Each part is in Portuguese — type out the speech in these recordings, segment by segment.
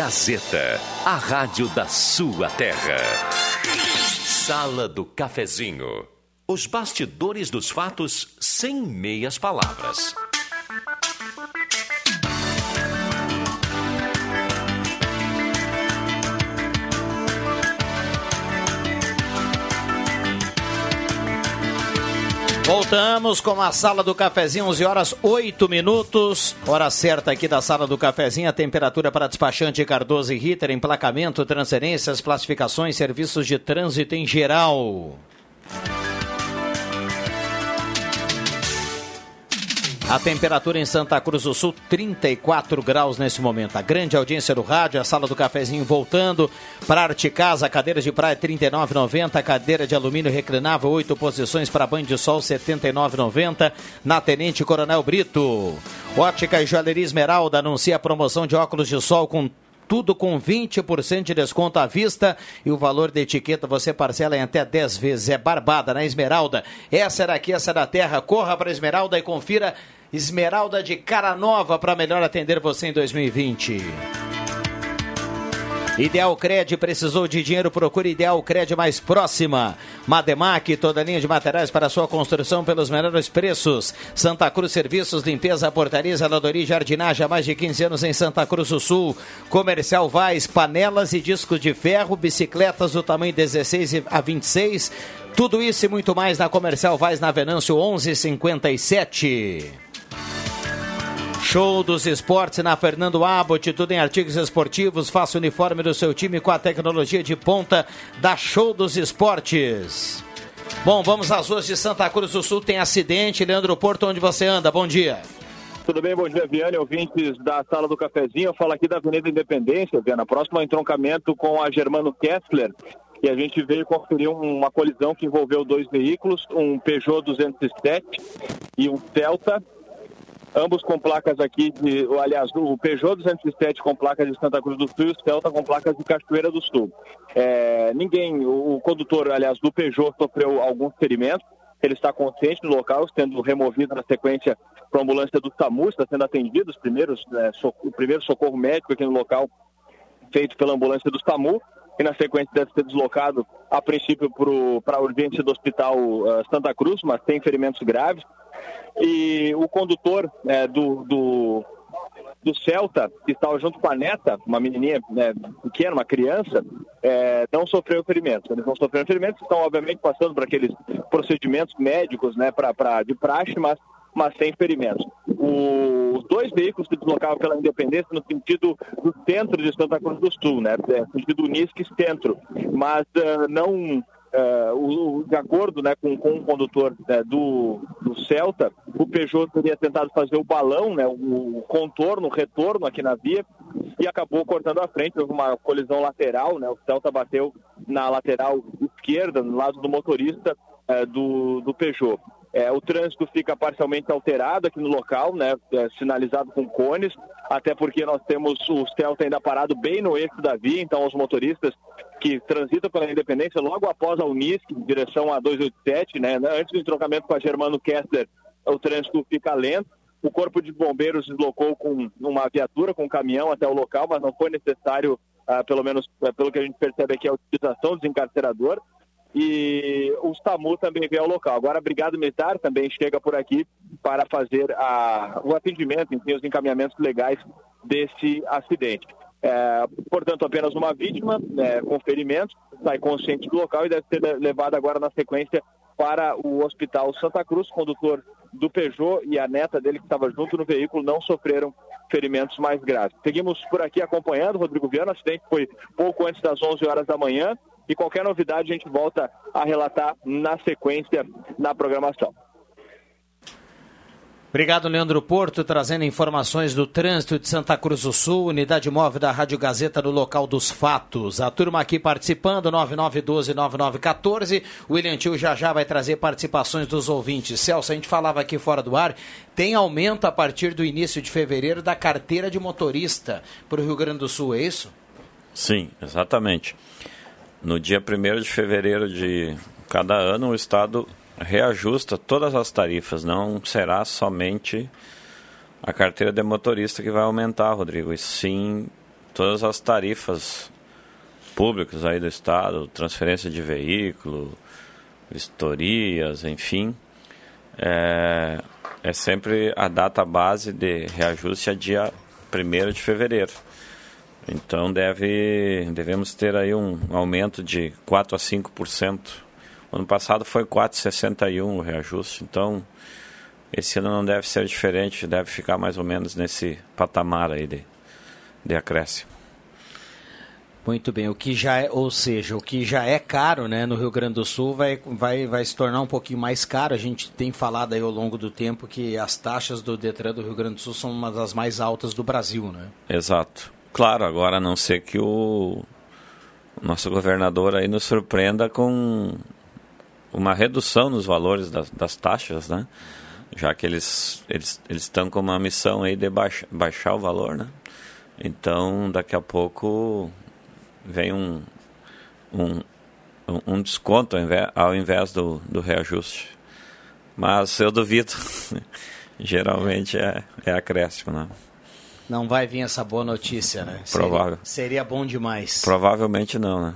Gazeta, a rádio da sua terra. Sala do Cafezinho. Os bastidores dos fatos sem meias palavras. Voltamos com a sala do cafezinho, 11 horas 8 minutos. Hora certa aqui da sala do cafezinho. A temperatura para despachante Cardoso e Ritter, emplacamento, transferências, classificações, serviços de trânsito em geral. A temperatura em Santa Cruz do Sul, 34 graus nesse momento. A grande audiência do rádio, a sala do cafezinho voltando. Para Arte Casa, cadeira de praia 39,90. Cadeira de alumínio reclinável, 8 posições para banho de sol 79,90. Na Tenente Coronel Brito. Ótica e Joalheria Esmeralda anuncia a promoção de óculos de sol com tudo com 20% de desconto à vista e o valor da etiqueta você parcela em até 10 vezes. É barbada na Esmeralda. Essa era aqui, essa é da terra. Corra para Esmeralda e confira Esmeralda de cara nova para melhor atender você em 2020. Ideal Cred precisou de dinheiro, procure Ideal Cred mais próxima. Mademac, toda linha de materiais para sua construção pelos melhores preços. Santa Cruz Serviços, limpeza, portaria, zeladoria e jardinagem há mais de 15 anos em Santa Cruz do Sul. Comercial Vaz, panelas e discos de ferro, bicicletas do tamanho 16 a 26. Tudo isso e muito mais na Comercial Vaz na Venâncio 1157. Show dos esportes na Fernando Abbott, tudo em artigos esportivos. Faça o uniforme do seu time com a tecnologia de ponta da Show dos Esportes. Bom, vamos às ruas de Santa Cruz do Sul. Tem acidente. Leandro Porto, onde você anda? Bom dia. Tudo bem, bom dia, Viana, ouvintes da Sala do Cafezinho. Eu falo aqui da Avenida Independência, Viana, próximo ao entroncamento com a Germano Kessler. E a gente veio conferir uma colisão que envolveu dois veículos, um Peugeot 207 e um Celta ambos com placas aqui de, aliás, o Peugeot 207 com placas de Santa Cruz do Sul e o Celta com placas de Cachoeira do Sul. É, ninguém, o condutor, aliás, do Peugeot sofreu alguns ferimentos, ele está consciente no local, sendo removido na sequência para a ambulância do SAMU, está sendo atendido os primeiros, é, so, o primeiro socorro médico aqui no local feito pela ambulância do SAMU e na sequência deve ser deslocado a princípio para a urgência do Hospital uh, Santa Cruz, mas tem ferimentos graves. E o condutor é, do, do, do, Celta, que estava junto com a neta, uma menininha né, pequena, uma criança, é, não sofreu ferimentos. Eles não sofreram ferimentos, estão obviamente passando por aqueles procedimentos médicos né, pra, pra, de praxe, mas mas sem ferimentos. Os dois veículos se deslocavam pela Independência no sentido do centro de Santa Cruz do Sul, né? No é, sentido Unisque centro, mas uh, não Uh, o, de acordo né, com, com o condutor né, do, do Celta, o Peugeot teria tentado fazer o balão, né, o contorno, o retorno aqui na via, e acabou cortando a frente. Houve uma colisão lateral, né, o Celta bateu na lateral esquerda, no lado do motorista uh, do, do Peugeot. É, o trânsito fica parcialmente alterado aqui no local, né, é, sinalizado com cones, até porque nós temos o Celta ainda parado bem no eixo da via, então os motoristas que transitam pela Independência logo após a Unisc, em direção a 287, né, antes do entrocamento com a Germano Kessler, o trânsito fica lento. O Corpo de Bombeiros deslocou com uma viatura, com um caminhão até o local, mas não foi necessário, ah, pelo menos ah, pelo que a gente percebe aqui, a utilização do desencarcerador e o SAMU também veio ao local. Agora a Brigada Militar também chega por aqui para fazer a, o atendimento, enfim, os encaminhamentos legais desse acidente. É, portanto, apenas uma vítima é, com ferimentos, sai consciente do local e deve ser levada agora na sequência para o Hospital Santa Cruz. O condutor do Peugeot e a neta dele que estava junto no veículo não sofreram ferimentos mais graves. Seguimos por aqui acompanhando, Rodrigo Viana, o acidente foi pouco antes das 11 horas da manhã, e qualquer novidade a gente volta a relatar na sequência na programação. Obrigado, Leandro Porto, trazendo informações do trânsito de Santa Cruz do Sul, unidade móvel da Rádio Gazeta no local dos fatos. A turma aqui participando, 9912-9914. O William Tio já já vai trazer participações dos ouvintes. Celso, a gente falava aqui fora do ar, tem aumento a partir do início de fevereiro da carteira de motorista para o Rio Grande do Sul, é isso? Sim, exatamente. No dia 1 de fevereiro de cada ano, o Estado reajusta todas as tarifas, não será somente a carteira de motorista que vai aumentar, Rodrigo, e sim todas as tarifas públicas aí do Estado, transferência de veículo, vistorias, enfim, é, é sempre a data base de reajuste a dia 1 de fevereiro. Então deve, devemos ter aí um aumento de 4 a 5%. Ano passado foi 4,61 o reajuste, então esse ano não deve ser diferente, deve ficar mais ou menos nesse patamar aí de, de acréscimo. Muito bem, o que já é, ou seja, o que já é caro, né, no Rio Grande do Sul vai, vai, vai se tornar um pouquinho mais caro. A gente tem falado aí ao longo do tempo que as taxas do Detran do Rio Grande do Sul são uma das mais altas do Brasil, né? Exato. Claro, agora a não ser que o nosso governador aí nos surpreenda com uma redução nos valores das, das taxas, né? Já que eles eles eles estão com uma missão aí de baixar, baixar o valor, né? Então, daqui a pouco vem um, um, um desconto ao invés, ao invés do, do reajuste. Mas eu duvido. Geralmente é, é acréscimo, né? Não vai vir essa boa notícia, né? Provável. Seria, seria bom demais. Provavelmente não, né?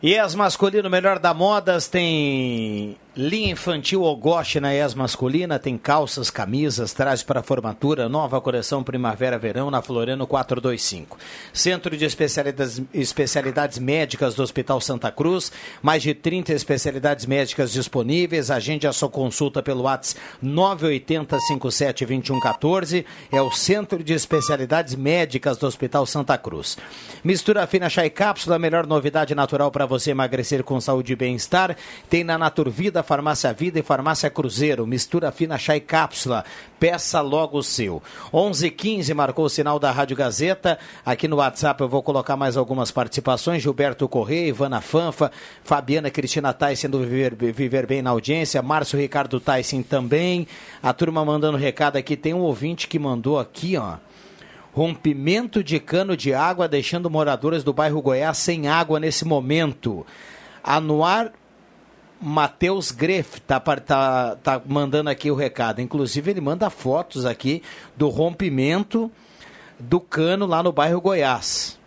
E as masculino melhor da modas tem Linha infantil Ogoste na ES masculina tem calças, camisas, trajes para formatura, nova coleção primavera-verão na Floriano 425. Centro de especialidades, especialidades médicas do Hospital Santa Cruz, mais de 30 especialidades médicas disponíveis. Agende a sua consulta pelo WhatsApp 980572114. É o Centro de Especialidades Médicas do Hospital Santa Cruz. Mistura fina chá e cápsula, melhor novidade natural para você emagrecer com saúde e bem-estar. Tem na Naturvida Farmácia Vida e Farmácia Cruzeiro. Mistura fina chá e cápsula. Peça logo o seu. 11:15 marcou o sinal da Rádio Gazeta. Aqui no WhatsApp eu vou colocar mais algumas participações. Gilberto Correia, Ivana Fanfa, Fabiana Cristina Tyson do Viver, Viver Bem na audiência, Márcio Ricardo Tyson também. A turma mandando recado aqui. Tem um ouvinte que mandou aqui, ó rompimento de cano de água, deixando moradores do bairro Goiás sem água nesse momento. Anuar Matheus Greff tá, tá, tá mandando aqui o recado. Inclusive, ele manda fotos aqui do rompimento do cano lá no bairro Goiás.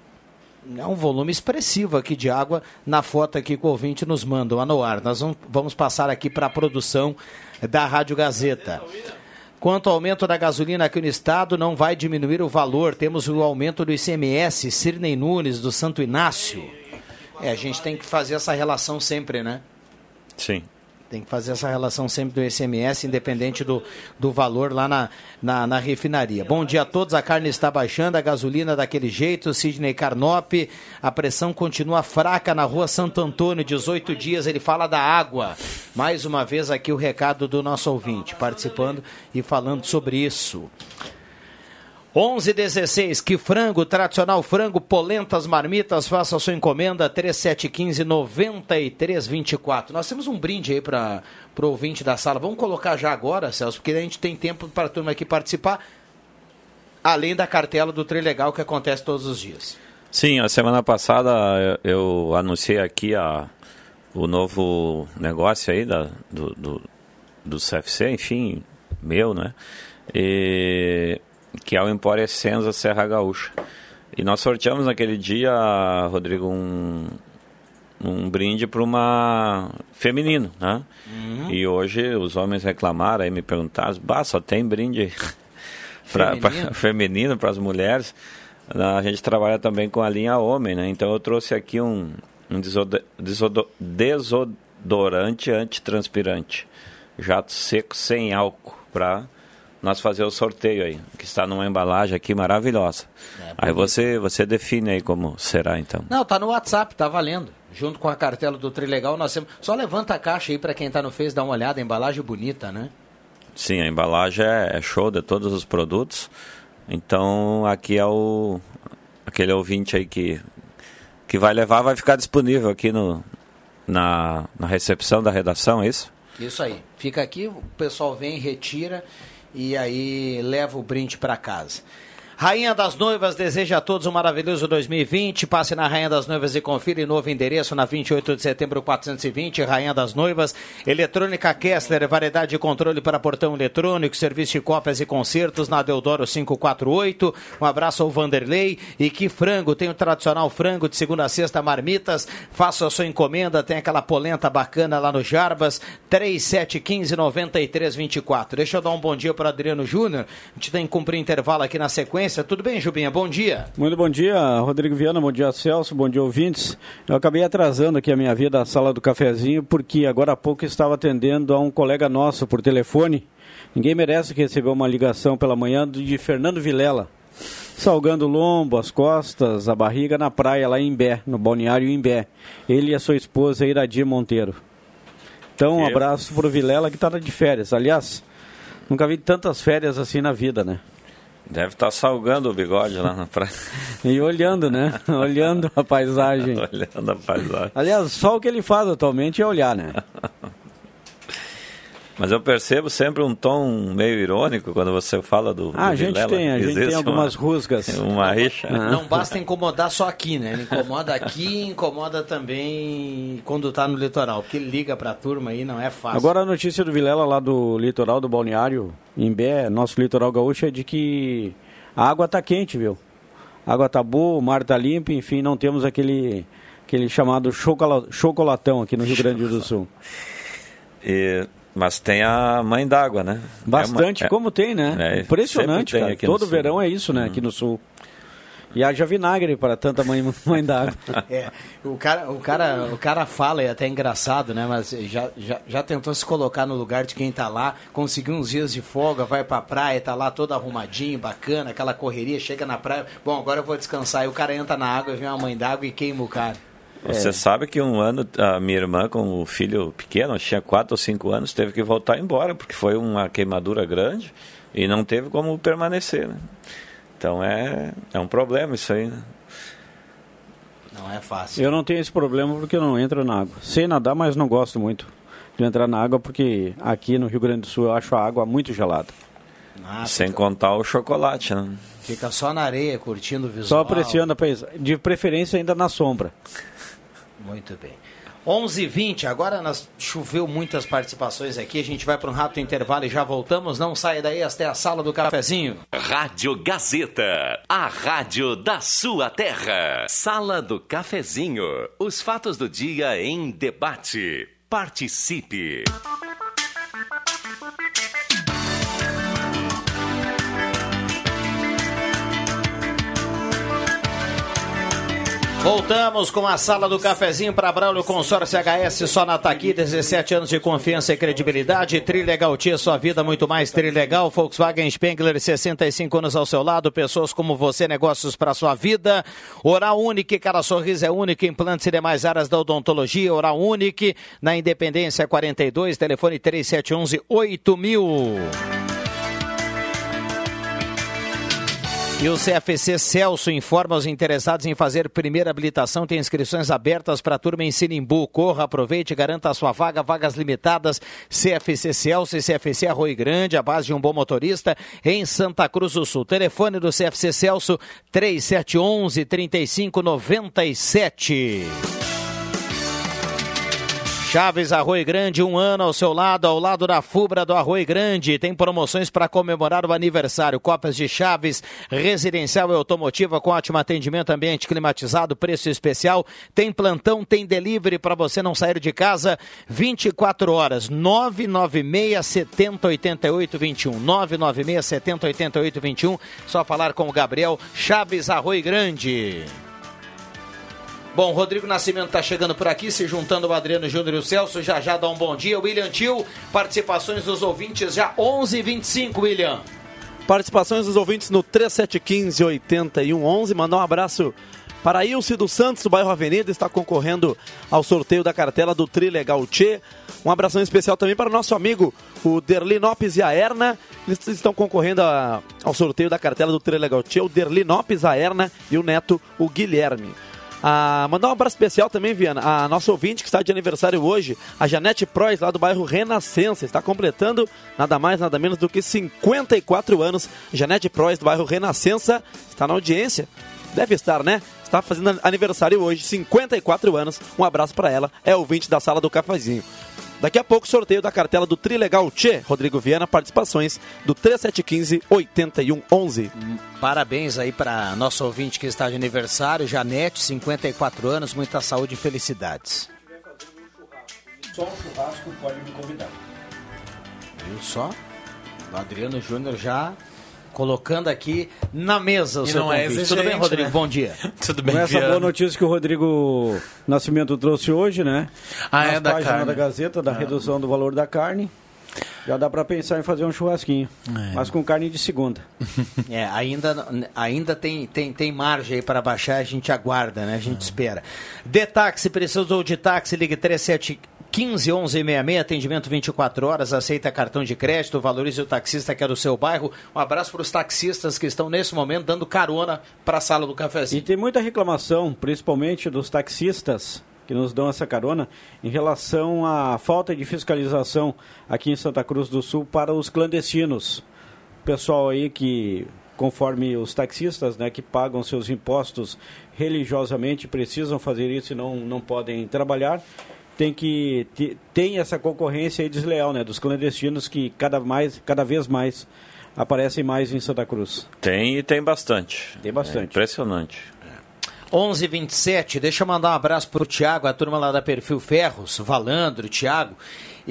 É um volume expressivo aqui de água na foto aqui que o ouvinte nos manda, o Anoar. Nós vamos passar aqui para a produção da Rádio Gazeta. Quanto ao aumento da gasolina aqui no estado, não vai diminuir o valor. Temos o aumento do ICMS, Sirnei Nunes, do Santo Inácio. É, a gente tem que fazer essa relação sempre, né? Sim. Tem que fazer essa relação sempre do ICMS, independente do, do valor lá na, na, na, refinaria. Bom dia a todos, a carne está baixando, a gasolina daquele jeito, Sidney Carnop, a pressão continua fraca na rua Santo Antônio, 18 dias, ele fala da água. Mais uma vez aqui o recado do nosso ouvinte, participando e falando sobre isso. 11:16 que frango, tradicional frango, polentas, marmitas, faça a sua encomenda 3715 9324. Nós temos um brinde aí para o ouvinte da sala. Vamos colocar já agora, Celso, porque a gente tem tempo para a turma aqui participar, além da cartela do Trilegal que acontece todos os dias. Sim, a semana passada eu, eu anunciei aqui a, o novo negócio aí da, do, do, do CFC, enfim, meu, né? E que é o Empório Essenza Serra Gaúcha. E nós sorteamos naquele dia, Rodrigo, um, um brinde para uma feminino, né? Uhum. E hoje os homens reclamaram e me perguntaram, bah, só tem brinde feminino para as mulheres. A gente trabalha também com a linha homem, né? Então eu trouxe aqui um, um desodorante antitranspirante, jato seco sem álcool para nós fazer o sorteio aí, que está numa embalagem aqui maravilhosa. É, aí você você define aí como será então. Não, tá no WhatsApp, tá valendo. Junto com a cartela do Trilegal, nós temos. Só levanta a caixa aí para quem está no Face dar uma olhada, a embalagem bonita, né? Sim, a embalagem é, é show de todos os produtos. Então aqui é o aquele ouvinte aí que que vai levar vai ficar disponível aqui no na, na recepção da redação, é isso? Isso aí. Fica aqui, o pessoal vem, retira e aí leva o brinde para casa. Rainha das Noivas deseja a todos um maravilhoso 2020. Passe na Rainha das Noivas e confira em novo endereço na 28 de setembro 420, Rainha das Noivas. Eletrônica Kessler, variedade de controle para portão eletrônico, serviço de cópias e concertos na Deodoro 548. Um abraço ao Vanderlei. E que frango, tem o tradicional frango de segunda a sexta, marmitas. Faça a sua encomenda, tem aquela polenta bacana lá no Jarbas, 3715 9324. Deixa eu dar um bom dia para Adriano Júnior. A gente tem que cumprir intervalo aqui na sequência. Tudo bem, Jubinha? Bom dia. Muito bom dia, Rodrigo Viana, bom dia, Celso, bom dia, ouvintes. Eu acabei atrasando aqui a minha vida à sala do cafezinho, porque agora há pouco estava atendendo a um colega nosso por telefone. Ninguém merece que recebeu uma ligação pela manhã de Fernando Vilela, salgando o lombo, as costas, a barriga na praia lá em Imbé, no balneário Imbé. Ele e a sua esposa Iradia Monteiro. Então, um abraço pro Vilela que está de férias. Aliás, nunca vi tantas férias assim na vida, né? Deve estar tá salgando o bigode lá na praia. e olhando, né? olhando a paisagem. olhando a paisagem. Aliás, só o que ele faz atualmente é olhar, né? Mas eu percebo sempre um tom meio irônico quando você fala do. Ah, do a gente Vilela. tem, a gente tem algumas uma, rusgas. Uma rixa. Ah. Não basta incomodar só aqui, né? Ele incomoda aqui incomoda também quando tá no litoral. Porque ele liga pra turma aí, não é fácil. Agora a notícia do Vilela lá do litoral do Balneário, em Bé, nosso litoral gaúcho, é de que a água tá quente, viu? A água tá boa, o mar tá limpo, enfim, não temos aquele, aquele chamado chocolatão aqui no Rio Grande do Sul. E mas tem a mãe d'água, né? Bastante, é uma, como tem, né? É, Impressionante, cara. Todo verão é isso, né? Hum. Aqui no sul. E haja vinagre para tanta mãe, mãe d'água. É, o cara, o, cara, o cara fala, e é até engraçado, né? Mas já, já, já tentou se colocar no lugar de quem tá lá, conseguiu uns dias de folga, vai pra praia, tá lá todo arrumadinho, bacana, aquela correria, chega na praia, bom, agora eu vou descansar. E o cara entra na água, vem uma mãe d'água e queima o cara. Você é. sabe que um ano a minha irmã com o filho pequeno, tinha 4 ou 5 anos, teve que voltar embora, porque foi uma queimadura grande e não teve como permanecer. Né? Então é, é um problema isso aí. Né? Não é fácil. Eu não tenho esse problema porque eu não entro na água. Sei nadar, mas não gosto muito de entrar na água porque aqui no Rio Grande do Sul eu acho a água muito gelada. Ah, Sem fica... contar o chocolate, né? Fica só na areia, curtindo o visual. Só apreciando a paisagem. De preferência ainda na sombra. Muito bem. 11:20 agora nós choveu muitas participações aqui. A gente vai para um rápido intervalo e já voltamos. Não saia daí, esta é a sala do cafezinho. Rádio Gazeta, a rádio da sua terra. Sala do cafezinho. Os fatos do dia em debate. Participe. Voltamos com a sala do cafezinho para Braulio Consórcio HS só na Taqui, 17 anos de confiança e credibilidade. Trilegal Tia, sua vida muito mais Trilegal. Volkswagen Spengler, 65 anos ao seu lado. Pessoas como você, negócios para sua vida. Oral Unique, cada sorriso é único. Implantes e demais áreas da odontologia. Oral Unique, na Independência 42, telefone 3711 8000. E o CFC Celso informa os interessados em fazer primeira habilitação. Tem inscrições abertas para a turma em Sinimbu. Corra, aproveite, garanta a sua vaga. Vagas limitadas. CFC Celso e CFC Arroio Grande, a base de um bom motorista em Santa Cruz do Sul. Telefone do CFC Celso 3711 3597. Chaves Arroio Grande, um ano ao seu lado, ao lado da Fubra do Arroio Grande. Tem promoções para comemorar o aniversário. Copas de Chaves, residencial e automotiva com ótimo atendimento, ambiente climatizado, preço especial. Tem plantão, tem delivery para você não sair de casa. 24 horas, 996 70 88 21. 996 70 88 21. Só falar com o Gabriel Chaves Arroio Grande. Bom, Rodrigo Nascimento está chegando por aqui, se juntando o Adriano Júnior e o Celso. Já já dá um bom dia. William Tio, participações dos ouvintes já 11h25, William. Participações dos ouvintes no 3715-8111. Mandar um abraço para Ilse dos Santos, do bairro Avenida, está concorrendo ao sorteio da cartela do Trilegal Tchê. Um abração especial também para o nosso amigo, o Derli Nopes e a Erna. Eles estão concorrendo a, ao sorteio da cartela do Trilegal Tchê, o Derli Nopes, a Erna e o neto, o Guilherme. Ah, mandar um abraço especial também, Viana. A nossa ouvinte que está de aniversário hoje, a Janete Prois, lá do bairro Renascença. Está completando nada mais, nada menos do que 54 anos. Janete Prois, do bairro Renascença, está na audiência. Deve estar, né? Está fazendo aniversário hoje, 54 anos. Um abraço para ela. É ouvinte da sala do cafezinho. Daqui a pouco, sorteio da cartela do Trilegal Tchê. Rodrigo Viana, participações do 3715-8111. Parabéns aí para nosso ouvinte que está de aniversário, Janete, 54 anos, muita saúde e felicidades. Só um churrasco pode me convidar. Viu só? O Adriano Júnior já colocando aqui na mesa o E seu não é convite. Tudo exigente, bem, Rodrigo? né? Bom dia. Tudo Com bem, essa Viana? boa notícia que o Rodrigo Nascimento trouxe hoje, né? Ah, Nas é da carne. da Gazeta, da redução do valor da carne. Já dá para pensar em fazer um churrasquinho. Mas com carne de segunda. É, ainda, ainda tem, tem, tem margem aí para baixar, a gente aguarda, né? A gente espera. De táxi, precisou de táxi, ligue 3715 1166, atendimento 24 horas, aceita cartão de crédito, valorize o taxista que é do seu bairro. Um abraço para os taxistas que estão nesse momento dando carona para a sala do E cafezinho. tem muita reclamação, principalmente dos taxistas que nos dão essa carona, em relação à falta de fiscalização aqui em Santa Cruz do Sul para os clandestinos. Pessoal aí que, conforme os taxistas, né, que pagam seus impostos religiosamente, precisam fazer isso e não, não podem trabalhar, tem que te- tem essa concorrência aí desleal, né, dos clandestinos que cada mais, cada vez mais aparecem mais em Santa Cruz. Tem e tem bastante. Tem bastante. É impressionante. 11:27. Deixa eu mandar um abraço pro Thiago, a turma lá da Perfil Ferros, Valandro, Thiago.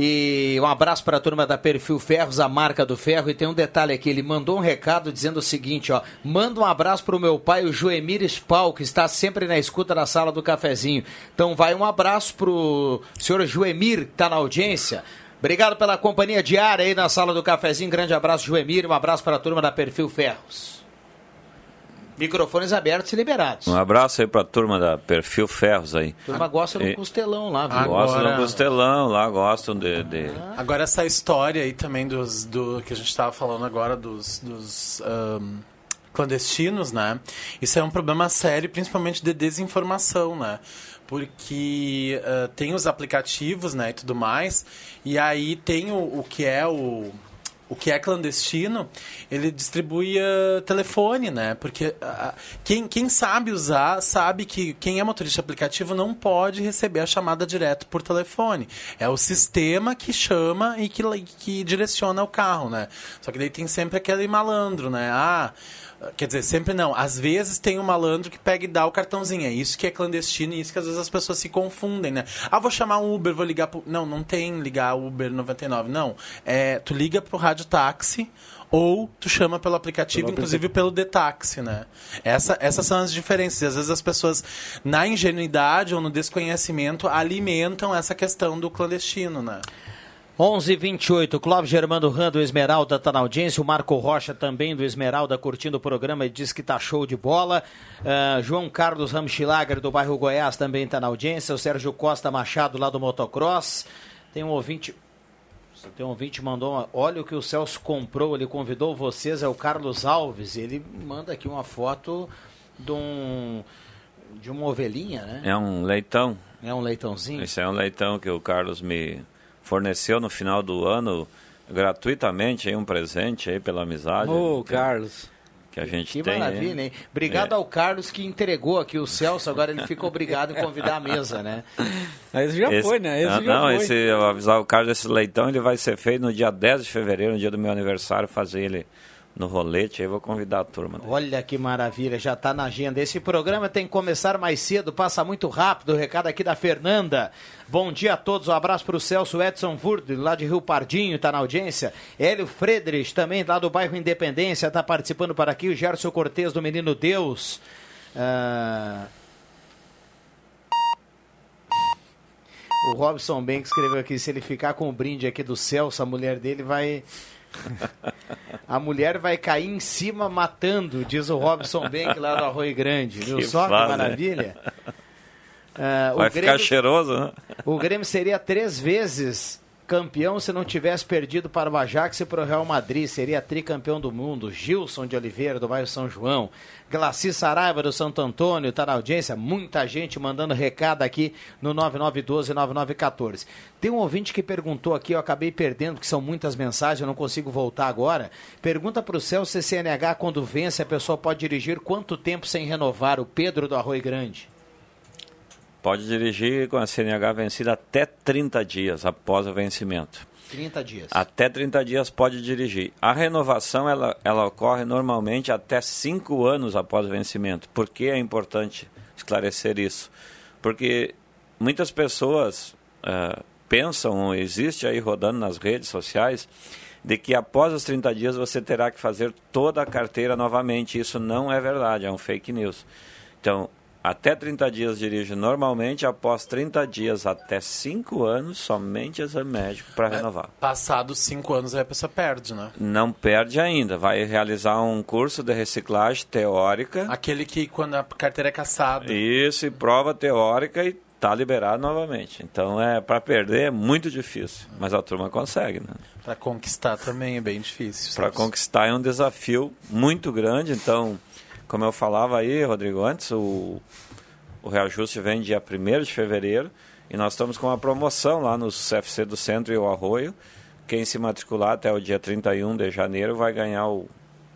E um abraço para a turma da Perfil Ferros, a marca do ferro. E tem um detalhe aqui, ele mandou um recado dizendo o seguinte, ó: "Manda um abraço pro meu pai, o Joemir Spal, que está sempre na escuta da sala do cafezinho". Então vai um abraço pro senhor Joemir, que está na audiência. Obrigado pela companhia diária aí na sala do cafezinho. Grande abraço, Joemir. Um abraço para a turma da Perfil Ferros. Microfones abertos e liberados. Um abraço aí pra turma da Perfil Ferros aí. A turma gosta do costelão lá, viu? Agora- Gostam do costelão lá, gostam de. de- Agora essa história aí também dos do que a gente estava falando agora dos, dos ahn, clandestinos, né? Isso é um problema sério, principalmente de desinformação, né? Porque ah, tem os aplicativos, né, e tudo mais, e aí tem o, o que é o o que é clandestino, ele distribui ah, telefone, né? Porque ah, quem, quem sabe usar, sabe que quem é motorista aplicativo não pode receber a chamada direto por telefone. É o sistema que chama e que, que direciona o carro, né? Só que daí tem sempre aquele malandro, né? Ah, Quer dizer, sempre não. Às vezes tem um malandro que pega e dá o cartãozinho. É isso que é clandestino e isso que às vezes as pessoas se confundem, né? Ah, vou chamar um Uber, vou ligar pro... Não, não tem ligar Uber 99, não. É, tu liga pro rádio táxi ou tu chama pelo aplicativo, Pelo inclusive pelo Detaxi, né? Essa, essas são as diferenças. E às vezes as pessoas, na ingenuidade ou no desconhecimento, alimentam essa questão do clandestino, né? 11:28. Clóvis Germano Ran do Esmeralda está na audiência. O Marco Rocha também do Esmeralda curtindo o programa e diz que tá show de bola. Ah, João Carlos Ramschlager do bairro Goiás também está na audiência. O Sérgio Costa Machado lá do Motocross. Tem um ouvinte. Tem um ouvinte mandou uma, olha o que o Celso comprou, ele convidou vocês, é o Carlos Alves. Ele manda aqui uma foto de um de uma ovelhinha, né? É um leitão. É um leitãozinho. Esse é um leitão que o Carlos me forneceu no final do ano gratuitamente aí um presente aí pela amizade Ô, que, Carlos. que a gente Que tem. maravilha, hein? Obrigado É. ao Carlos que entregou aqui o Celso, agora ele fica obrigado em convidar a mesa, né? Esse já Esse- foi, né? Esse Ah, já não, foi. esse, eu avisar o Carlos, esse leitão ele vai ser feito no dia 10 de fevereiro, no dia do meu aniversário, fazer ele no rolete, aí vou convidar a turma. Olha que maravilha, já está na agenda. Esse programa tem que começar mais cedo, passa muito rápido. O recado aqui da Fernanda. Bom dia a todos, um abraço para o Celso Edson Vurde, lá de Rio Pardinho, está na audiência. Hélio Friedrich, também lá do bairro Independência, está participando para aqui. O Gerson Cortez do Menino Deus. Ah, O Robson Bank escreveu aqui, se ele ficar com o brinde aqui do Celso, a mulher dele vai... A mulher vai cair em cima matando, diz o Robson Bank lá do Arroio Grande. Viu Que só que né? maravilha? Ah, Vai o, ficar Grêmio, cheiroso, né? o Grêmio seria três vezes campeão se não tivesse perdido para o Ajax e para o Real Madrid. Seria tricampeão do mundo. Gilson de Oliveira, do bairro São João. Glaci Saraiva, do Santo Antônio, está na audiência. Muita gente mandando recado aqui no 9912-9914. Tem um ouvinte que perguntou aqui, eu acabei perdendo, porque são muitas mensagens, eu não consigo voltar agora. Pergunta para o céu se CNH, quando vence, a pessoa pode dirigir quanto tempo sem renovar? O Pedro do Arroio Grande. Pode dirigir com a CNH vencida até 30 dias após o vencimento. 30 dias. Até 30 dias pode dirigir. A renovação ela, ela ocorre normalmente até 5 anos após o vencimento. Por que é importante esclarecer isso? Porque muitas pessoas uh, pensam, existe aí rodando nas redes sociais, de que após os 30 dias você terá que fazer toda a carteira novamente. Isso não é verdade, é um fake news. Então, até 30 dias dirige normalmente, após 30 dias até 5 anos, somente exame médico para renovar. Passados 5 anos a pessoa perde, né? Não perde ainda, vai realizar um curso de reciclagem teórica. Aquele que quando a carteira é caçada. Isso, e prova teórica e tá liberado novamente. Então é para perder é muito difícil, mas a turma consegue, né? Para conquistar também é bem difícil. Para conquistar é um desafio muito grande, então como eu falava aí, Rodrigo, antes, o, o reajuste vem dia 1 de fevereiro e nós estamos com uma promoção lá no CFC do Centro e o Arroio. Quem se matricular até o dia 31 de janeiro vai ganhar o,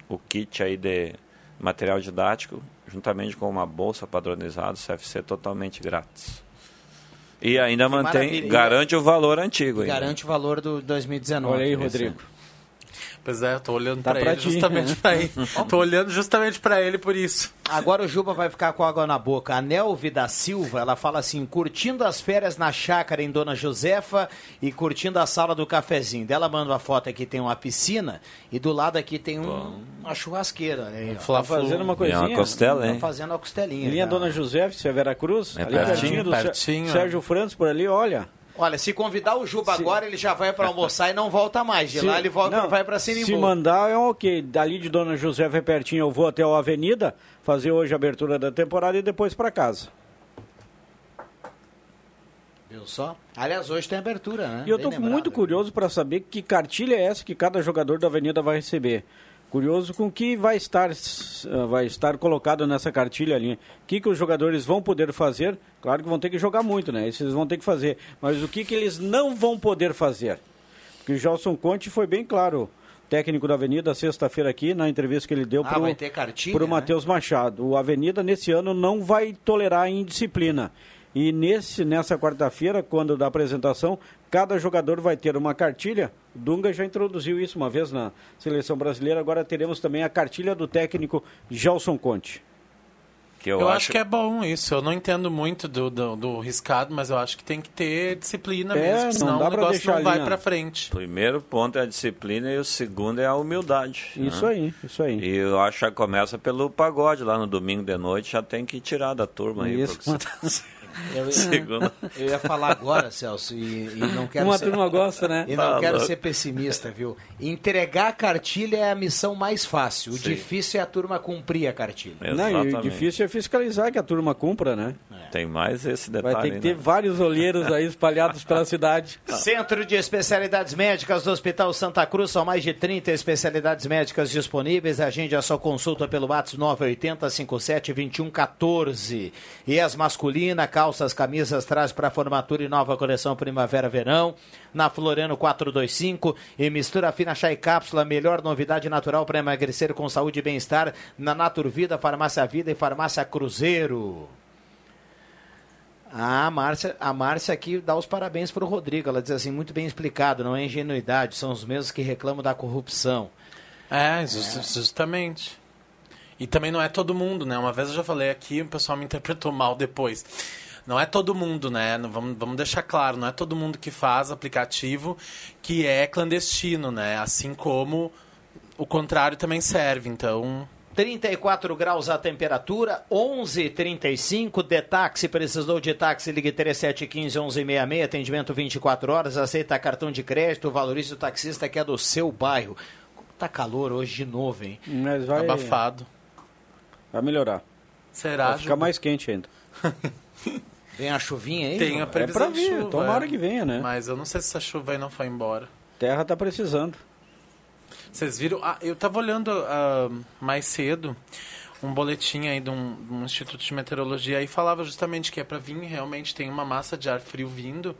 o kit aí de material didático, juntamente com uma bolsa padronizada, CFC totalmente grátis. E ainda que mantém, maravilha. garante o valor antigo. Garante ainda. o valor do 2019. Olha aí, Rodrigo. Pois é, eu tô olhando tá para ele justamente para ele. tô olhando justamente para ele por isso. Agora o Juba vai ficar com água na boca. A Nelvi da Silva, ela fala assim: curtindo as férias na chácara em Dona Josefa e curtindo a sala do cafezinho. Dela manda uma foto aqui, tem uma piscina e do lado aqui tem um, uma churrasqueira. Aí, tá fazendo uma coisinha. uma costela, hein? Tá fazendo uma costelinha. Linha já. Dona Josefa, isso é Vera Cruz? É ali pertinho, pertinho do pertinho, Sérgio Francis por ali, olha. Olha, se convidar o Juba se... agora, ele já vai para almoçar e não volta mais. De se... lá ele volta, não, vai para Sinimbu. Se mandar é ok. Dali de Dona José é pertinho, eu vou até a Avenida, fazer hoje a abertura da temporada e depois para casa. Viu só? Aliás, hoje tem abertura, né? E eu estou muito curioso para saber que cartilha é essa que cada jogador da Avenida vai receber. Curioso com o que vai estar, eh, vai estar colocado nessa cartilha ali. O que, que os jogadores vão poder fazer? Claro que vão ter que jogar muito, né? Isso eles vão ter que fazer. Mas o que, que eles não vão poder fazer? Porque o Gelson Conte foi bem claro técnico da Avenida, sexta-feira aqui, na entrevista que ele deu ah, para o Matheus né? Machado. O Avenida, nesse ano, não vai tolerar indisciplina. E nesse, nessa quarta-feira, quando da apresentação, cada jogador vai ter uma cartilha. O Dunga já introduziu isso uma vez na seleção brasileira. Agora teremos também a cartilha do técnico Gelson Conte. Que eu, eu acho... acho... que é bom isso. Eu não entendo muito do, do, do, riscado, mas eu acho que tem que ter disciplina é, mesmo, senão o negócio não vai para frente. O primeiro ponto é a disciplina e o segundo é a humildade. Né? Isso né? aí, isso aí. E eu acho que começa pelo pagode lá no domingo de noite, já tem que tirar da turma aí. Isso. Eu ia, eu ia falar agora, Celso, e, e não quero Uma ser, turma gosta, né? E não tá quero louco. ser pessimista, viu? Entregar a cartilha é a missão mais fácil. O Sim. difícil é a turma cumprir a cartilha. Não, e o difícil é fiscalizar que a turma cumpra, né? É. Tem mais esse detalhe. Vai ter que ter né? vários olheiros aí espalhados pela cidade. Centro de Especialidades Médicas do Hospital Santa Cruz, são mais de 30 especialidades médicas disponíveis. Agende a sua consulta pelo WhatsApp 980 57 21 14. E as masculinas, calças, camisas, traz para formatura e nova coleção Primavera-Verão. Na Floriano 425 e mistura fina chá e cápsula, melhor novidade natural para emagrecer com saúde e bem-estar na Naturvida, Farmácia Vida e Farmácia Cruzeiro. A Márcia, a Márcia aqui dá os parabéns para o Rodrigo. Ela diz assim, muito bem explicado, não é ingenuidade, são os mesmos que reclamam da corrupção. É, justamente. E também não é todo mundo, né? Uma vez eu já falei aqui, o pessoal me interpretou mal depois. Não é todo mundo, né? Vamos, vamos deixar claro, não é todo mundo que faz aplicativo que é clandestino, né? Assim como o contrário também serve. Então, 34 graus a temperatura, 11:35 de táxi, precisou de táxi, ligue 3715 1166, atendimento 24 horas, aceita cartão de crédito, valorize o taxista que é do seu bairro. Tá calor hoje de novo, hein? Mas vai abafado. Vai melhorar. Será? Vai ficar mais quente ainda. Tem a chuvinha aí? Tem a previsão É pra vir, de chuva. tomara é. que venha, né? Mas eu não sei se essa chuva aí não foi embora. Terra tá precisando. Vocês viram? Ah, eu tava olhando ah, mais cedo um boletim aí de um, de um instituto de meteorologia e falava justamente que é para vir realmente tem uma massa de ar frio vindo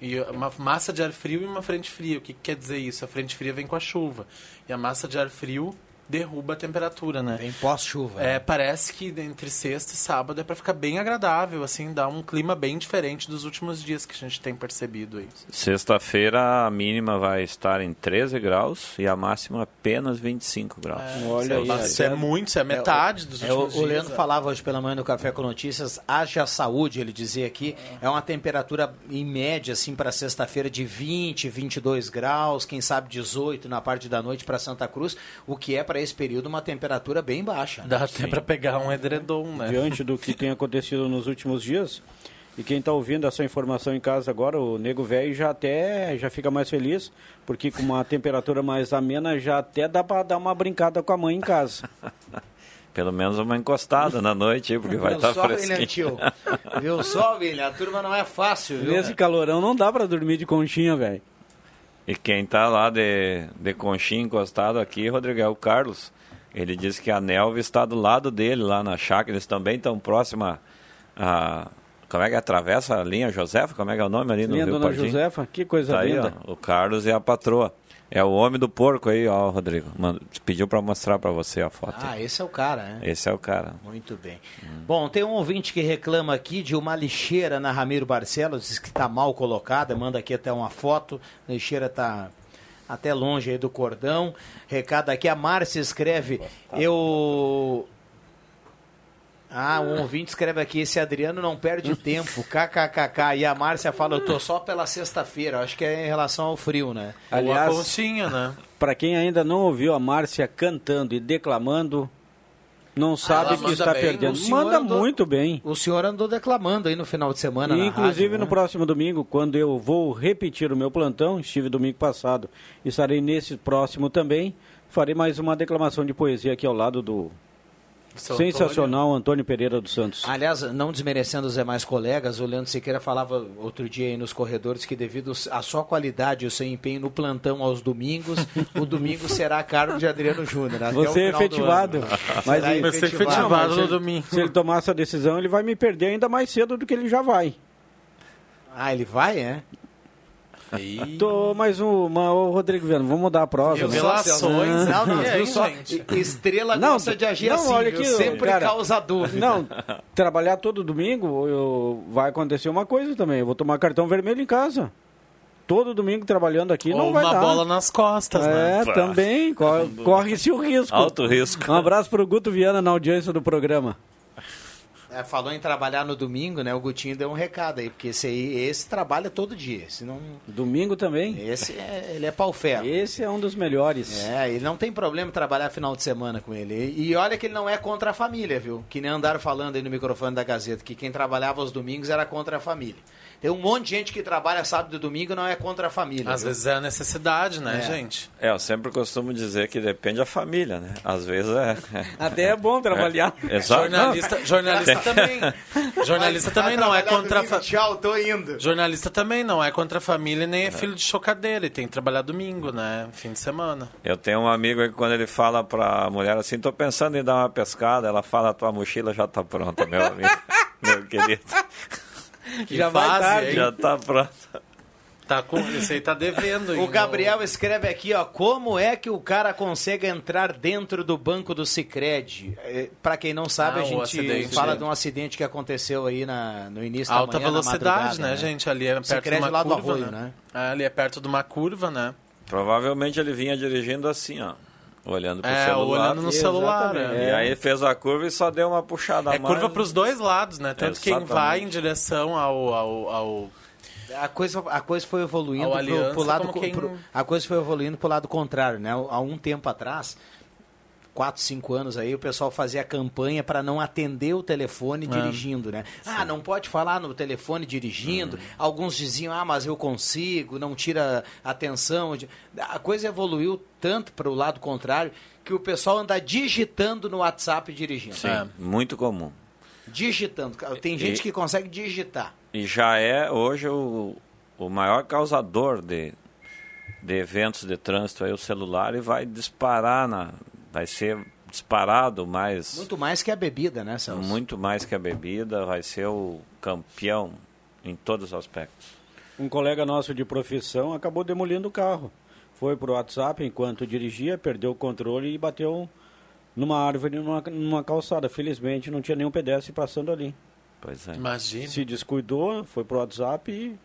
e uma massa de ar frio e uma frente fria. O que, que quer dizer isso? A frente fria vem com a chuva e a massa de ar frio derruba a temperatura, né? Vem pós-chuva. É, né? parece que entre sexta e sábado é para ficar bem agradável, assim, dá um clima bem diferente dos últimos dias que a gente tem percebido aí. Sexta-feira a mínima vai estar em 13 graus e a máxima apenas 25 graus. Olha aí. Isso é muito, isso é metade dos É, o, últimos o dias. Leandro é. falava hoje pela manhã no Café com Notícias, haja saúde, ele dizia aqui, é uma temperatura em média, assim, para sexta-feira de 20, 22 graus, quem sabe 18 na parte da noite para Santa Cruz, o que é para esse período uma temperatura bem baixa. né? Dá até para pegar um edredom, né? diante do que tem acontecido nos últimos dias. E quem está ouvindo essa informação em casa agora, o nego velho já até já fica mais feliz, porque com uma temperatura mais amena já até dá para dar uma brincada com a mãe em casa. Pelo menos uma encostada na noite, porque vai estar só, William, fresquinho. tio? Viu só, William? A turma não é fácil, viu? Nesse calorão não dá para dormir de conchinha, velho. E quem tá lá de, de conchinha encostado aqui, Rodrigo, é o Carlos. Ele disse que a Nelva está do lado dele, lá na chácara. Eles também estão próxima a... Como é que atravessa a linha Josefa? Como é que é o nome ali no Rio dona? Josefa, que coisa Tá aí, linda. ó, o Carlos e a patroa. É o homem do porco aí, ó, Rodrigo. Mano, pediu para mostrar para você a foto. Ah, esse é o cara, né? Esse é o cara. Muito bem. Bom, tem um ouvinte que reclama aqui de uma lixeira na Ramiro Barcelos, diz que está mal colocada, manda aqui até uma foto, a lixeira está até longe aí do cordão. Recado aqui, a Márcia escreve, eu... Ah, um ouvinte escreve aqui, esse Adriano não perde tempo, kkkk. E a Márcia fala, eu tô só pela sexta-feira, acho que é em relação ao frio, né? Aliás, Ou a conchinha, né? para quem ainda não ouviu a Márcia cantando e declamando, não sabe ela que está bem. perdendo. O senhor Manda andou- muito bem. O senhor andou declamando aí no final de semana E, na inclusive rádio, no né? próximo domingo, quando eu vou repetir o meu plantão, estive domingo passado, estarei nesse próximo também, farei mais uma declamação de poesia aqui ao lado do Seu sensacional Antônio Pereira dos Santos. Aliás, não desmerecendo os demais colegas, o Leandro Siqueira falava outro dia aí nos corredores que devido à sua qualidade e o seu empenho no plantão aos domingos, o domingo será a cargo de Adriano Júnior. o Você é efetivado. Mas Será Vai ser efetivado. efetivado Mas no se- domingo. Se ele tomar essa decisão, ele vai me perder ainda mais cedo do que ele já vai. Ah, ele vai, é? Aí... Tô mais uma, ô Rodrigo Viano, vamos mudar a prosa. né? Revelações. Não, não, E viu aí, só? gente? Estrela Não, gosta de agir não, assim, olha aqui, sempre cara. causa dúvida. Não, trabalhar todo domingo eu- vai acontecer uma coisa também. Eu vou tomar cartão vermelho em casa. Todo domingo trabalhando aqui Ou não vai uma dar. bola nas costas, né? É, Pá. também. co- Corre-se o risco. Alto risco. Um abraço pro Guto Viana na audiência do programa. É, falou em trabalhar no domingo, né? O Gutinho deu um recado aí, porque esse aí, esse trabalha todo dia. Esse não, Domingo também. esse é, ele é pau ferro. Esse é um dos melhores. É, ele não tem problema em trabalhar final de semana com ele. E olha que ele não é contra a família, viu? Que nem andaram falando aí no microfone da Gazeta, que quem trabalhava aos domingos era contra a família. Tem um monte de gente que trabalha sábado e domingo e não é contra a família. Às viu? vezes é a necessidade, né, É. gente? É, eu sempre costumo dizer que depende da família, né? Às vezes é. Até é bom trabalhar. é exato. Jornalista, jornalista também. Jornalista Vai também não é contra a domingo, fa... Tchau, tô indo. Jornalista também não é contra a família nem é filho de chocadeira. E tem que trabalhar domingo, né? Fim de semana. Eu tenho um amigo aí que quando ele fala pra mulher assim, tô pensando em dar uma pescada, ela fala, tua mochila já tá pronta, meu amigo. meu querido. Que Já vai fase, tarde. hein? Já tá pronta. Tá com... Esse aí tá devendo. O hein? Gabriel escreve aqui, ó, como é que o cara consegue entrar dentro do banco do Sicredi? É, Para quem não sabe, Ah, a o gente acidente, fala né? de um acidente que aconteceu aí na, no início Alta da manhã, na velocidade, madrugada, né, gente? Ali é perto de uma lá do curva, Arroio, né? né? É, ali é perto de uma curva, né? Provavelmente ele vinha dirigindo assim, ó. Olhando pro É, celular. olhando no celular. É. E aí fez a curva e só deu uma puxada É mais. curva para os dois lados, né? Tanto quem Exatamente. vai em direção ao, ao, ao- A coisa, a coisa foi evoluindo pro, Aliança, pro lado quem- pro- a coisa foi evoluindo pro lado contrário, né? Há um tempo atrás, quatro, cinco anos aí, o pessoal fazia campanha para não atender o telefone dirigindo, né? Ah, não pode falar no telefone dirigindo. Alguns diziam, ah, mas eu consigo, não tira atenção. A coisa evoluiu tanto para o lado contrário que o pessoal anda digitando no WhatsApp dirigindo. Sim, É. muito comum. Digitando. Tem gente E- que consegue digitar. E já é hoje o, o maior causador de, de eventos de trânsito aí o celular e vai disparar na vai ser disparado mais Muito mais que a bebida, né, Celso? muito mais que a bebida, vai ser o campeão em todos os aspectos. Um colega nosso de profissão acabou demolindo o carro. Foi pro WhatsApp enquanto dirigia, perdeu o controle e bateu numa árvore numa, numa calçada. Felizmente não tinha nenhum pedestre passando ali. Pois é. Imagina. Se descuidou, foi pro WhatsApp e,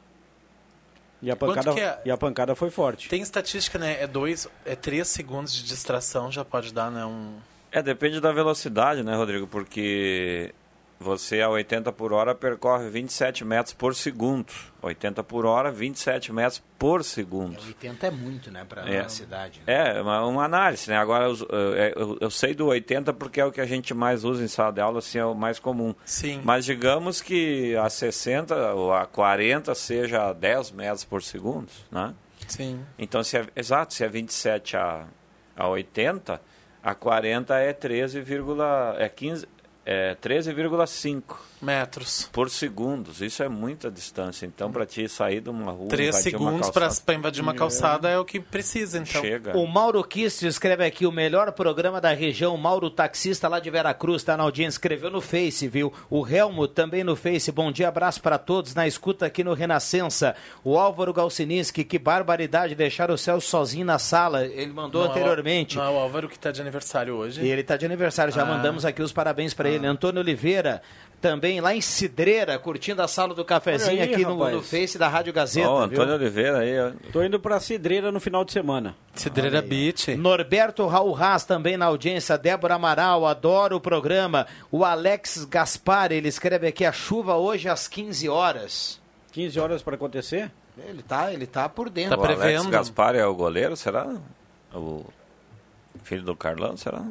e, a, pancada, é? e a pancada foi forte. Tem estatística, né? É dois, é três segundos de distração já pode dar, né? Um... É, depende da velocidade, né, Rodrigo? Porque você a 80 por hora percorre 27 metros por segundo. 80 por hora, 27 metros por segundo. 80 é muito, né, pra É. nossa cidade. né? É, uma, uma análise, né? Agora, eh, eu, eu sei do 80 porque é o que a gente mais usa em sala de aula, assim, é o mais comum. Sim. Mas digamos que a 60 ou a 40 seja a 10 metros por segundo, né? Sim. Então, se é, exato, se é 27 a, a 80, a 40 é 13, é 15, é 13,5 Metros. por segundos. Isso é muita distância. Então, para ti sair de uma rua, Três segundos para invadir uma calçada é o que precisa, então. chega. O Mauro Kist escreve aqui, o melhor programa da região, Mauro Taxista lá de Veracruz, tá na audiência, escreveu no Face, viu? O Helmut também no Face, bom dia, abraço para todos na escuta aqui no Renascença. O Álvaro Galcininski, que barbaridade deixar o Celso sozinho na sala, ele mandou Não é o- anteriormente. Não é o Álvaro que está de aniversário hoje. E ele tá de aniversário, já Ah. mandamos aqui os parabéns para ele. Antônio Oliveira, também lá em Cidreira, curtindo a sala do cafezinho aí, aqui no, no Face da Rádio Gazeta. Ó, viu? Antônio Oliveira aí, ó. Tô indo pra Cidreira no final de semana. Cidreira Beach. Norberto Raul Haas também na audiência, Débora Amaral, adoro o programa. O Alex Gaspar, ele escreve aqui a chuva hoje às 15 horas. 15 horas para acontecer? Ele tá, ele tá por dentro. Tá o Alex prevendo? Gaspar é o goleiro, será? O filho do Carlão, será?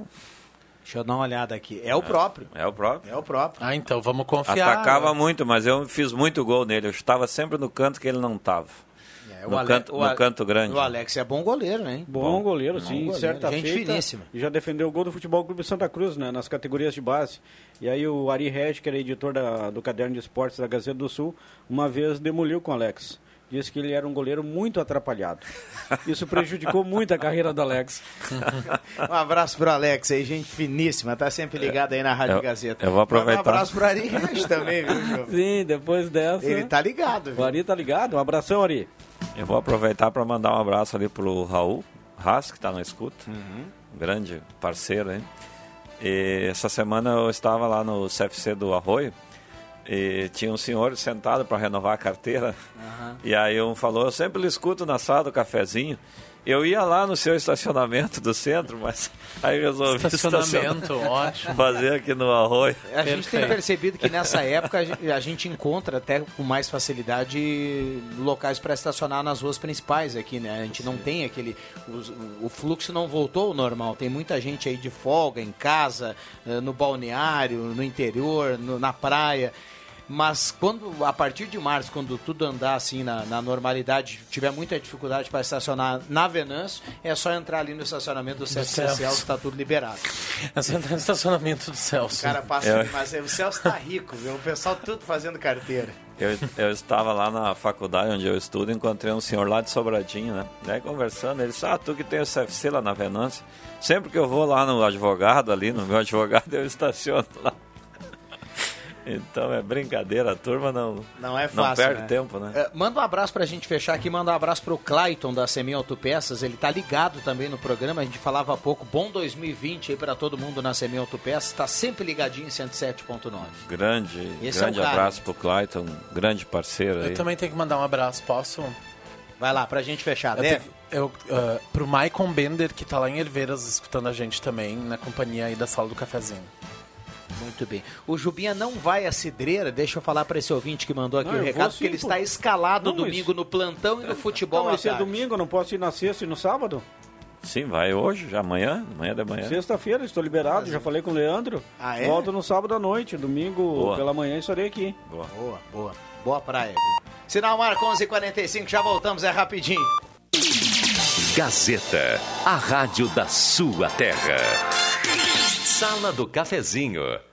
Deixa eu dar uma olhada aqui. É o próprio. É o próprio. É o próprio. Ah, então vamos confiar. Atacava muito, mas eu fiz muito gol nele. Eu estava sempre no canto que ele não estava. É, No Ale- canto- no Ale- canto grande. O Alex é bom goleiro, hein? Bom, goleiro, Bom sim. goleiro, Certa gente feita, finíssima. Já defendeu o gol do Futebol Clube Santa Cruz, né, nas categorias de base. E aí o Ari Regi, que era editor da- do Caderno de Esportes da Gazeta do Sul, uma vez demoliu com o Alex. Disse que ele era um goleiro muito atrapalhado. Isso prejudicou muito a carreira do Alex. Um abraço pro Alex aí, gente finíssima, tá sempre ligado aí na Rádio Eu- Gazeta. eu vou aproveitar. Um abraço pro Ari Reis também, viu, Jô? Sim, depois dessa. Ele tá ligado, O viu? Ari tá ligado? Um abração, Ari. Eu vou aproveitar para mandar um abraço ali pro Raul Haas, que está na escuta. Uhum. Grande parceiro, hein? E essa semana eu estava lá no CFC do Arroio e tinha um senhor sentado para renovar a carteira. E aí um falou, eu sempre lhe escuto na sala do cafezinho. Eu ia lá no seu estacionamento do centro, mas aí resolvi Estacionamento, ótimo. fazer aqui no Arroio. A gente tem Perfeito. percebido que nessa época a gente- encontra até com mais facilidade locais para estacionar nas ruas principais aqui, né? A gente não tem aquele. os- O, fluxo não voltou ao normal. Tem muita gente aí de folga, em casa, eh, no balneário, no interior, no- na praia. Mas quando, a partir de março, quando tudo andar assim na, na normalidade, tiver muita dificuldade para estacionar na Venâncio, é só entrar ali no estacionamento do CFC Celso. Celso, tá tudo liberado. É só entrar no estacionamento do Celso. O cara passa, Eu- mas o Celso tá rico, viu? O pessoal tudo fazendo carteira. Eu, eu estava lá na faculdade onde eu estudo, encontrei um senhor lá de Sobradinho, né? Daí conversando, ele disse, ah, tu que tem o CFC lá na Venância, sempre que eu vou lá no advogado, ali no meu advogado, eu estaciono lá. Então é brincadeira, a turma não, Não é não fácil, perde né? tempo, né? É, manda um abraço pra gente fechar aqui, manda um abraço pro Clayton da Semi Autopeças, ele tá ligado também no programa, a gente falava há pouco, bom 2020 aí pra todo mundo na Semi Autopeças, tá sempre ligadinho em 107.9. Grande, Esse é grande o cara. abraço pro Clayton, grande parceiro aí. Eu também tenho que mandar um abraço, posso? Vai lá, pra gente fechar, Eu deve? eu, ah, pro Maicon Bender, que tá lá em Herveiras escutando a gente também, na companhia aí da sala do cafezinho. Muito bem. O Jubinha não vai à cidreira, deixa eu falar pra esse ouvinte que mandou aqui Não, o recado, vou porque ele pô. está escalado Não, domingo no plantão e no futebol Não, esse é domingo, não posso ir na sexta e no sábado? Sim, vai hoje, já amanhã, amanhã de manhã. Sexta-feira, estou liberado, já falei com o Leandro. Ah, é? Volto no sábado à noite, domingo Boa. pela manhã estarei aqui. Boa. Boa, boa. Boa praia, viu? Sinal Marco 11:45, já voltamos, é rapidinho. Gazeta, a rádio da sua terra. Sala do Cafezinho,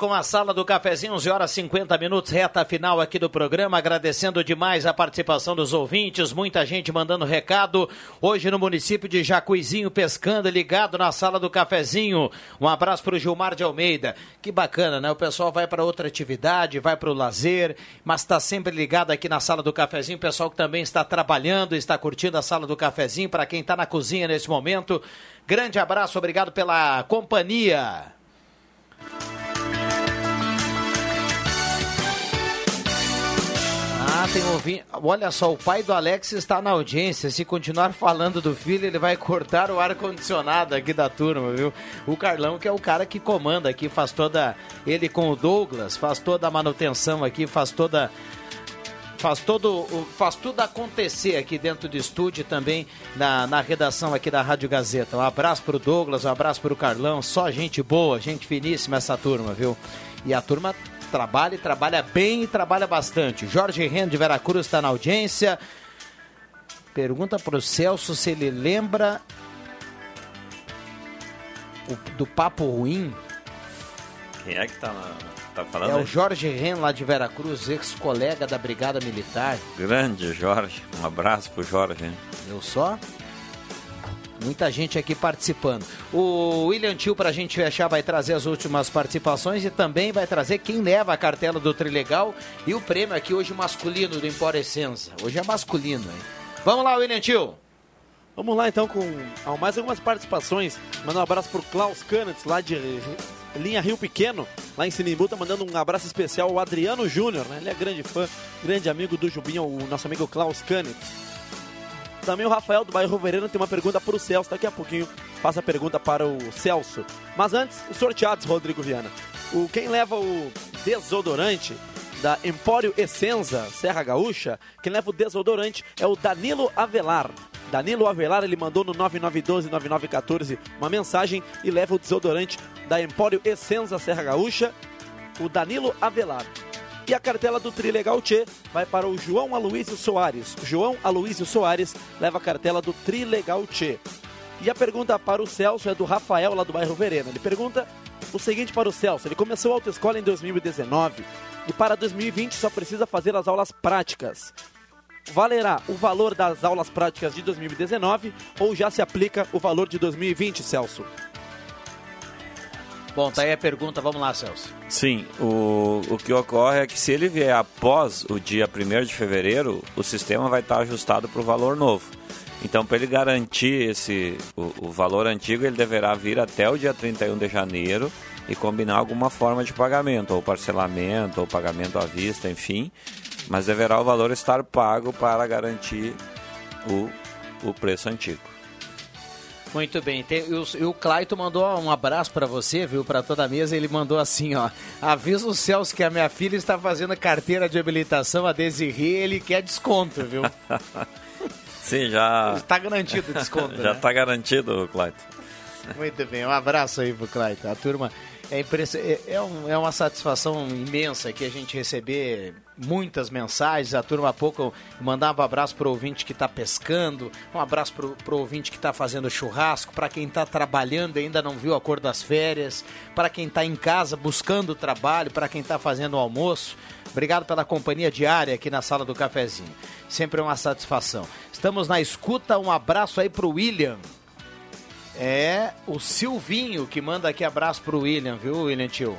Com a sala do cafezinho, 11 horas 50 minutos, reta final aqui do programa. Agradecendo demais a participação dos ouvintes, muita gente mandando recado. Hoje no município de Jacuizinho, pescando, ligado na sala do cafezinho. Um abraço para o Gilmar de Almeida. Que bacana, né? O pessoal vai para outra atividade, vai para o lazer, mas está sempre ligado aqui na sala do cafezinho. O pessoal que também está trabalhando, está curtindo a sala do cafezinho. Para quem está na cozinha nesse momento, grande abraço, obrigado pela companhia. Tem ouvinte. Olha só, o pai do Alex está na audiência. Se continuar falando do filho, ele vai cortar o ar-condicionado aqui da turma, viu? O Carlão, que é o cara que comanda aqui, faz toda. Ele com o Douglas, faz toda a manutenção aqui, faz toda. Faz todo, faz tudo acontecer aqui dentro do estúdio e também na, na redação aqui da Rádio Gazeta. Um abraço pro Douglas, um abraço pro Carlão, só gente boa, gente finíssima essa turma, viu? E a turma trabalha e trabalha bem e trabalha bastante. Jorge Ren de Veracruz está na audiência. Pergunta para o Celso se ele lembra o, do papo ruim. Quem é que tá, na, tá falando? É aí? o Jorge Ren lá de Veracruz, ex-colega da Brigada Militar. Grande Jorge. Um abraço pro Jorge. hein? Eu só? Muita gente aqui participando. O William Tio, para a gente fechar, vai trazer as últimas participações e também vai trazer quem leva a cartela do Trilegal e o prêmio aqui hoje masculino do Empor Essenza. Hoje é masculino, hein? Vamos lá, William Tio. Vamos lá então com mais algumas participações. Mandar um abraço pro Klaus Kanitz, lá de Linha Rio Pequeno, lá em Sinimbu. Tá mandando um abraço especial ao Adriano Júnior, né? Ele é grande fã, grande amigo do Jubinho, o nosso amigo Klaus Kanitz. Também o Rafael do bairro Verena tem uma pergunta para o Celso. Daqui a pouquinho faça a pergunta para o Celso. Mas antes, os sorteados, Rodrigo Viana. O, quem leva o desodorante da Empório Essenza, Serra Gaúcha, quem leva o desodorante é o Danilo Avelar. Danilo Avelar, ele mandou no 9912-9914 uma mensagem e leva o desodorante da Empório Essenza, Serra Gaúcha, o Danilo Avelar. E a cartela do Trilegal Tchê vai para o João Aloísio Soares. João Aloísio Soares leva a cartela do Trilegal Tchê. E a pergunta para o Celso é do Rafael, lá do bairro Verena. Ele pergunta o seguinte para o Celso: ele começou a autoescola em 2019 e para 2020 só precisa fazer as aulas práticas. Valerá o valor das aulas práticas de 2019 ou já se aplica o valor de 2020, Celso? Bom, tá aí a pergunta. Vamos lá, Celso. Sim, o, o que ocorre é que se ele vier após o dia 1 de fevereiro, o sistema vai estar ajustado para o valor novo. Então, para ele garantir esse, o, o valor antigo, ele deverá vir até o dia 31 de janeiro e combinar alguma forma de pagamento, ou parcelamento, ou pagamento à vista, enfim. Mas deverá o valor estar pago para garantir o, o preço antigo. Muito bem. Tem, e, o, o Claito mandou um abraço para você, viu? Para toda a mesa. Ele mandou assim, ó. Avisa o Celso que a minha filha está fazendo carteira de habilitação, a Desirê, ele quer desconto, viu? Sim, já. Está garantido o desconto. já né? está garantido, Clayton. Muito bem, um abraço aí pro Claito. A turma é, impress... é, é, um, é uma satisfação imensa que a gente receber muitas mensagens. A turma há pouco mandava um abraço pro ouvinte que está pescando, um abraço pro, pro ouvinte que está fazendo churrasco, para quem está trabalhando e ainda não viu a cor das férias, para quem está em casa buscando trabalho, para quem está fazendo o almoço. Obrigado pela companhia diária aqui na sala do cafezinho. Sempre uma satisfação. Estamos na escuta. Um abraço aí pro William. É o Silvinho que manda aqui abraço pro William, viu, William Tio?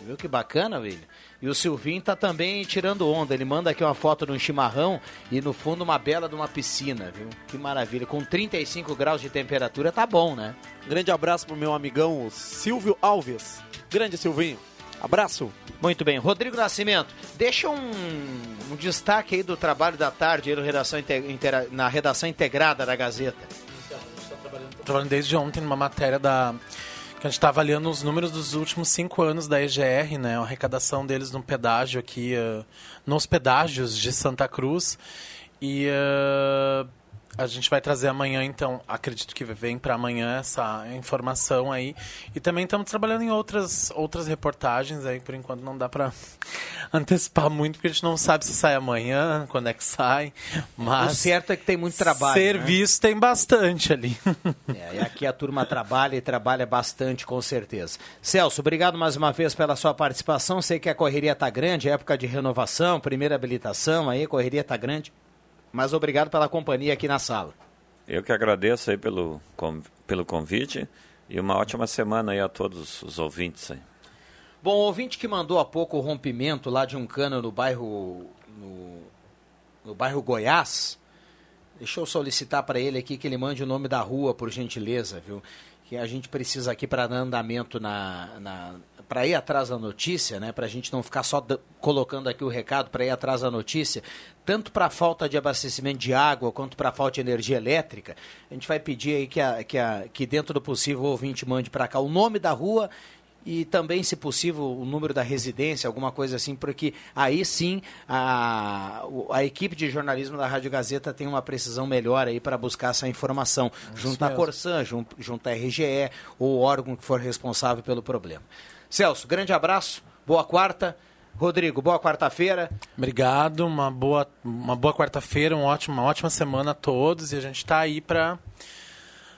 Viu que bacana, William? E o Silvinho tá também tirando onda. Ele manda aqui uma foto de um chimarrão e no fundo uma bela de uma piscina, viu? Que maravilha. Com 35 graus de temperatura tá bom, né? Grande abraço pro meu amigão Silvio Alves. Grande Silvinho. Abraço. Muito bem. Rodrigo Nascimento, deixa um, um destaque aí do trabalho da tarde aí redação na redação integrada da Gazeta. Trabalhando desde ontem numa matéria da A gente está avaliando os números dos últimos cinco anos da EGR, né? A arrecadação deles no pedágio aqui, uh, nos pedágios de Santa Cruz. E uh, a gente vai trazer amanhã, então, acredito que vem para amanhã essa informação aí. E também estamos trabalhando em outras, outras reportagens aí, por enquanto não dá para antecipar muito, porque a gente não sabe se sai amanhã, quando é que sai. Mas o certo é que tem muito trabalho. Serviço né? tem bastante ali. É, e aqui a turma trabalha e trabalha bastante, com certeza. Celso, obrigado mais uma vez pela sua participação. Sei que a correria está grande, época de renovação, primeira habilitação aí, a correria está grande mas obrigado pela companhia aqui na sala. Eu que agradeço aí pelo, pelo convite e uma ótima semana aí a todos os ouvintes aí. Bom, o ouvinte que mandou há pouco o rompimento lá de um cano no bairro no, no bairro Goiás, deixa eu solicitar para ele aqui que ele mande o nome da rua, por gentileza, viu? Que a gente precisa aqui para dar andamento na, na para ir atrás da notícia, né, para a gente não ficar só colocando aqui o recado para ir atrás da notícia, tanto para a falta de abastecimento de água quanto para a falta de energia elétrica, a gente vai pedir aí que, a, que, a, que dentro do possível o ouvinte mande para cá o nome da rua e também, se possível, o número da residência, alguma coisa assim, porque aí sim a, a equipe de jornalismo da Rádio Gazeta tem uma precisão melhor aí para buscar essa informação, junto à Corsan, junto, junto à RGE, ou o órgão que for responsável pelo problema. Celso, grande abraço, boa quarta. Rodrigo, boa quarta-feira. Obrigado, uma boa, uma boa quarta-feira, um ótimo, uma ótima semana a todos e a gente está aí para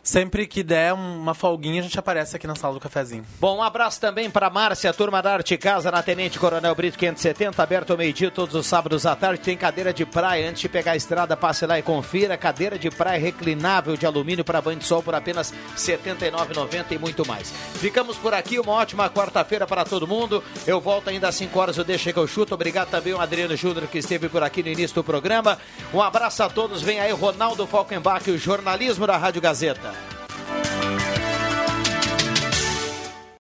Sempre que der uma folguinha, a gente aparece aqui na sala do cafezinho. Bom, um abraço também para Márcia, turma da Arte Casa, na Tenente Coronel Brito 570, aberto ao meio-dia todos os sábados à tarde. Tem cadeira de praia. Antes de pegar a estrada, passe lá e confira. Cadeira de praia reclinável de alumínio para banho de sol por apenas R$ 79,90 e muito mais. Ficamos por aqui. Uma ótima quarta-feira para todo mundo. Eu volto ainda às 5 horas. Eu deixo que eu chuto. Obrigado também ao Adriano Júnior que esteve por aqui no início do programa. Um abraço a todos. Vem aí Ronaldo Falkenbach, o jornalismo da Rádio Gazeta.